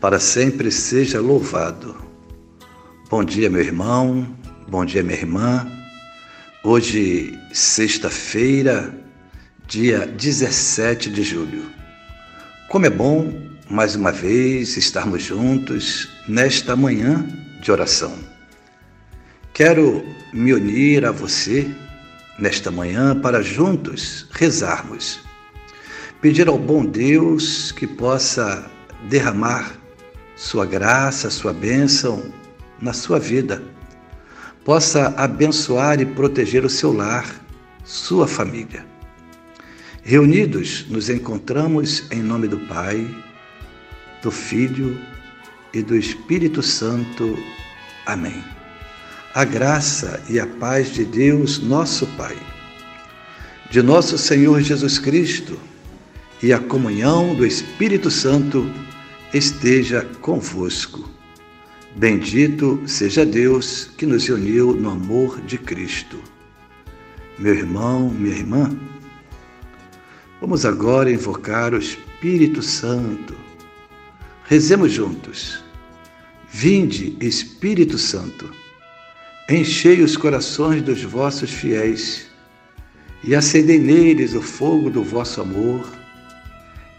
para sempre seja louvado. Bom dia, meu irmão, bom dia, minha irmã. Hoje, sexta-feira, dia 17 de julho. Como é bom, mais uma vez, estarmos juntos nesta manhã de oração. Quero me unir a você nesta manhã para juntos rezarmos. Pedir ao bom Deus que possa derramar sua graça, sua bênção na sua vida. Possa abençoar e proteger o seu lar, sua família. Reunidos, nos encontramos em nome do Pai, do Filho e do Espírito Santo. Amém. A graça e a paz de Deus, nosso Pai, de nosso Senhor Jesus Cristo e a comunhão do Espírito Santo esteja convosco. Bendito seja Deus que nos uniu no amor de Cristo. Meu irmão, minha irmã, vamos agora invocar o Espírito Santo. Rezemos juntos. Vinde, Espírito Santo, enchei os corações dos vossos fiéis e acendei neles o fogo do vosso amor.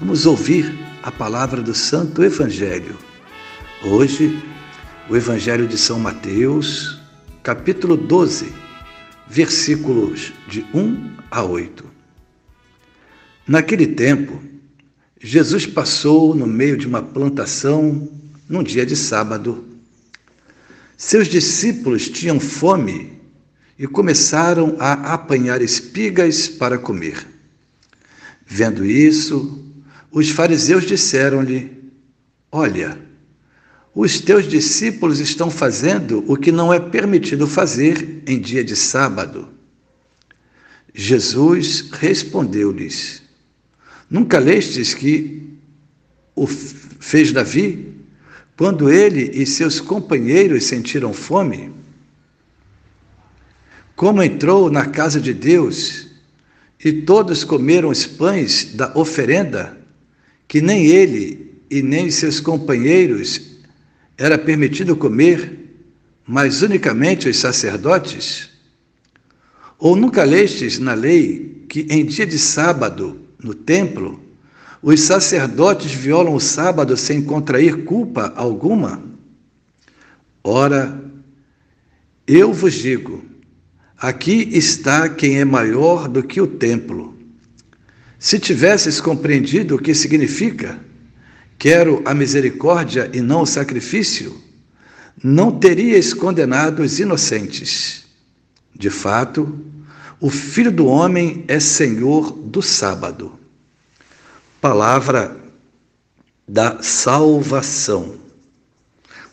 Vamos ouvir a palavra do Santo Evangelho. Hoje, o Evangelho de São Mateus, capítulo 12, versículos de 1 a 8. Naquele tempo, Jesus passou no meio de uma plantação num dia de sábado. Seus discípulos tinham fome e começaram a apanhar espigas para comer. Vendo isso, os fariseus disseram-lhe: Olha, os teus discípulos estão fazendo o que não é permitido fazer em dia de sábado. Jesus respondeu-lhes: Nunca lestes que o fez Davi quando ele e seus companheiros sentiram fome? Como entrou na casa de Deus e todos comeram os pães da oferenda que nem ele e nem seus companheiros era permitido comer, mas unicamente os sacerdotes? Ou nunca lestes na lei que em dia de sábado, no templo, os sacerdotes violam o sábado sem contrair culpa alguma? Ora, eu vos digo: aqui está quem é maior do que o templo. Se tivesses compreendido o que significa, quero a misericórdia e não o sacrifício, não terias condenado os inocentes. De fato, o Filho do Homem é Senhor do sábado. Palavra da salvação.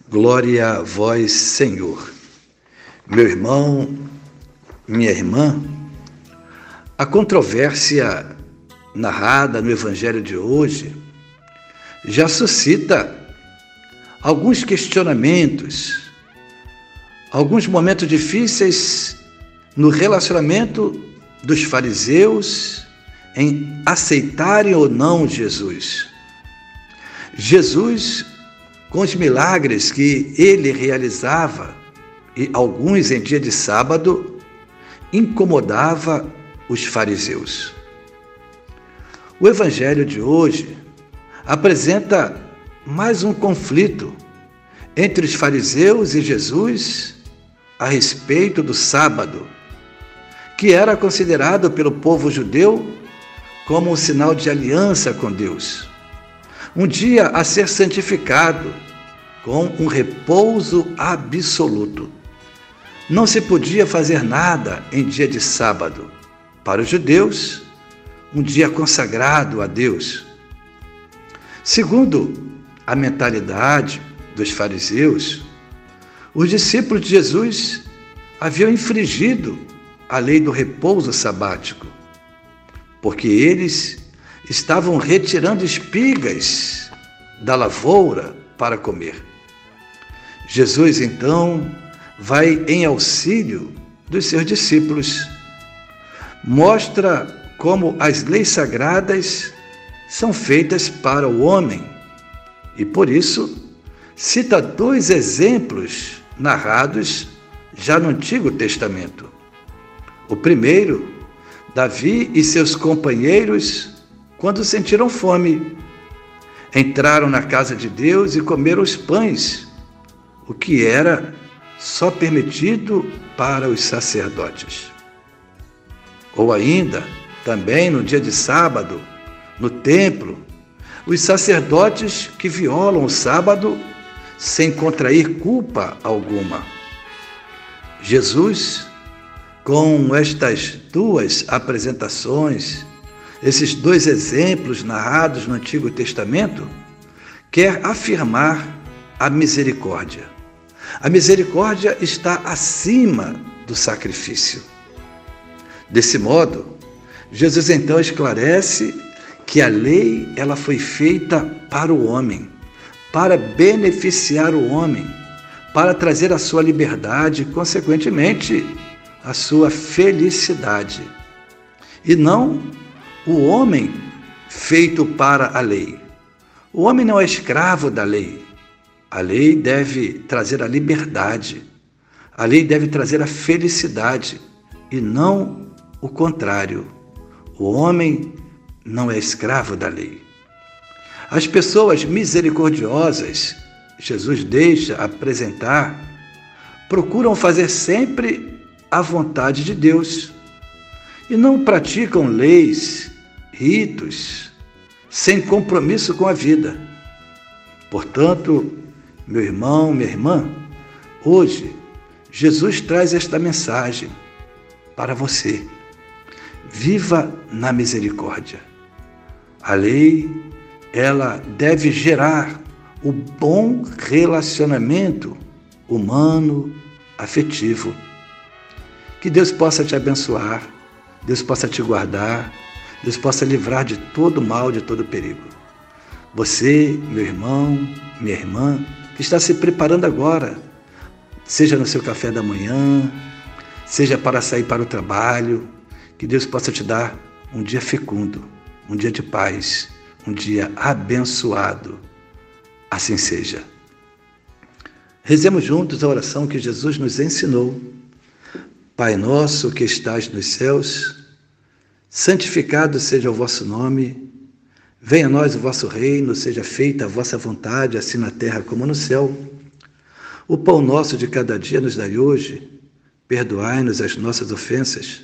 Glória a vós, Senhor. Meu irmão, minha irmã, a controvérsia narrada no Evangelho de hoje já suscita alguns questionamentos, alguns momentos difíceis no relacionamento dos fariseus em aceitarem ou não Jesus. Jesus, com os milagres que ele realizava, e alguns em dia de sábado, incomodava os fariseus. O Evangelho de hoje apresenta mais um conflito entre os fariseus e Jesus a respeito do sábado, que era considerado pelo povo judeu como um sinal de aliança com Deus. Um dia a ser santificado com um repouso absoluto. Não se podia fazer nada em dia de sábado. Para os judeus, um dia consagrado a Deus. Segundo a mentalidade dos fariseus, os discípulos de Jesus haviam infringido a lei do repouso sabático, porque eles estavam retirando espigas da lavoura para comer. Jesus então vai em auxílio dos seus discípulos. Mostra como as leis sagradas são feitas para o homem e por isso cita dois exemplos narrados já no Antigo Testamento. O primeiro, Davi e seus companheiros, quando sentiram fome, entraram na casa de Deus e comeram os pães, o que era só permitido para os sacerdotes. Ou ainda, também no dia de sábado, no templo, os sacerdotes que violam o sábado sem contrair culpa alguma. Jesus, com estas duas apresentações, esses dois exemplos narrados no Antigo Testamento, quer afirmar a misericórdia. A misericórdia está acima do sacrifício. Desse modo, Jesus então esclarece que a lei ela foi feita para o homem, para beneficiar o homem, para trazer a sua liberdade e, consequentemente, a sua felicidade. E não o homem feito para a lei. O homem não é escravo da lei. A lei deve trazer a liberdade. A lei deve trazer a felicidade e não o contrário. O homem não é escravo da lei. As pessoas misericordiosas, Jesus deixa apresentar, procuram fazer sempre a vontade de Deus e não praticam leis, ritos, sem compromisso com a vida. Portanto, meu irmão, minha irmã, hoje Jesus traz esta mensagem para você. Viva na misericórdia. A lei, ela deve gerar o bom relacionamento humano, afetivo. Que Deus possa te abençoar, Deus possa te guardar, Deus possa livrar de todo mal, de todo perigo. Você, meu irmão, minha irmã, que está se preparando agora, seja no seu café da manhã, seja para sair para o trabalho, que Deus possa te dar um dia fecundo, um dia de paz, um dia abençoado. Assim seja. Rezemos juntos a oração que Jesus nos ensinou. Pai nosso que estás nos céus, santificado seja o vosso nome. Venha a nós o vosso reino, seja feita a vossa vontade, assim na terra como no céu. O pão nosso de cada dia nos dai hoje. Perdoai-nos as nossas ofensas,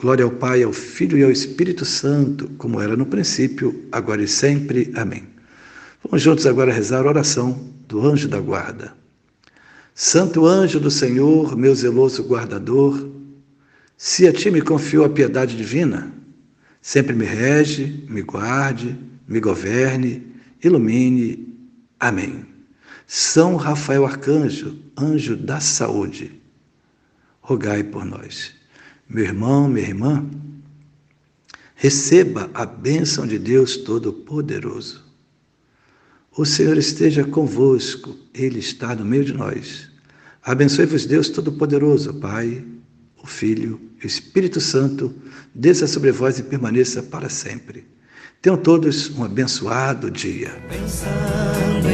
Glória ao Pai, ao Filho e ao Espírito Santo, como era no princípio, agora e sempre. Amém. Vamos juntos agora rezar a oração do anjo da guarda. Santo anjo do Senhor, meu zeloso guardador, se a ti me confiou a piedade divina, sempre me rege, me guarde, me governe, ilumine Amém. São Rafael Arcanjo, anjo da saúde, rogai por nós. Meu irmão, minha irmã, receba a bênção de Deus Todo-Poderoso. O Senhor esteja convosco, Ele está no meio de nós. Abençoe-vos Deus Todo-Poderoso, Pai, o Filho o Espírito Santo, desça sobre vós e permaneça para sempre. Tenham todos um abençoado dia. Pensando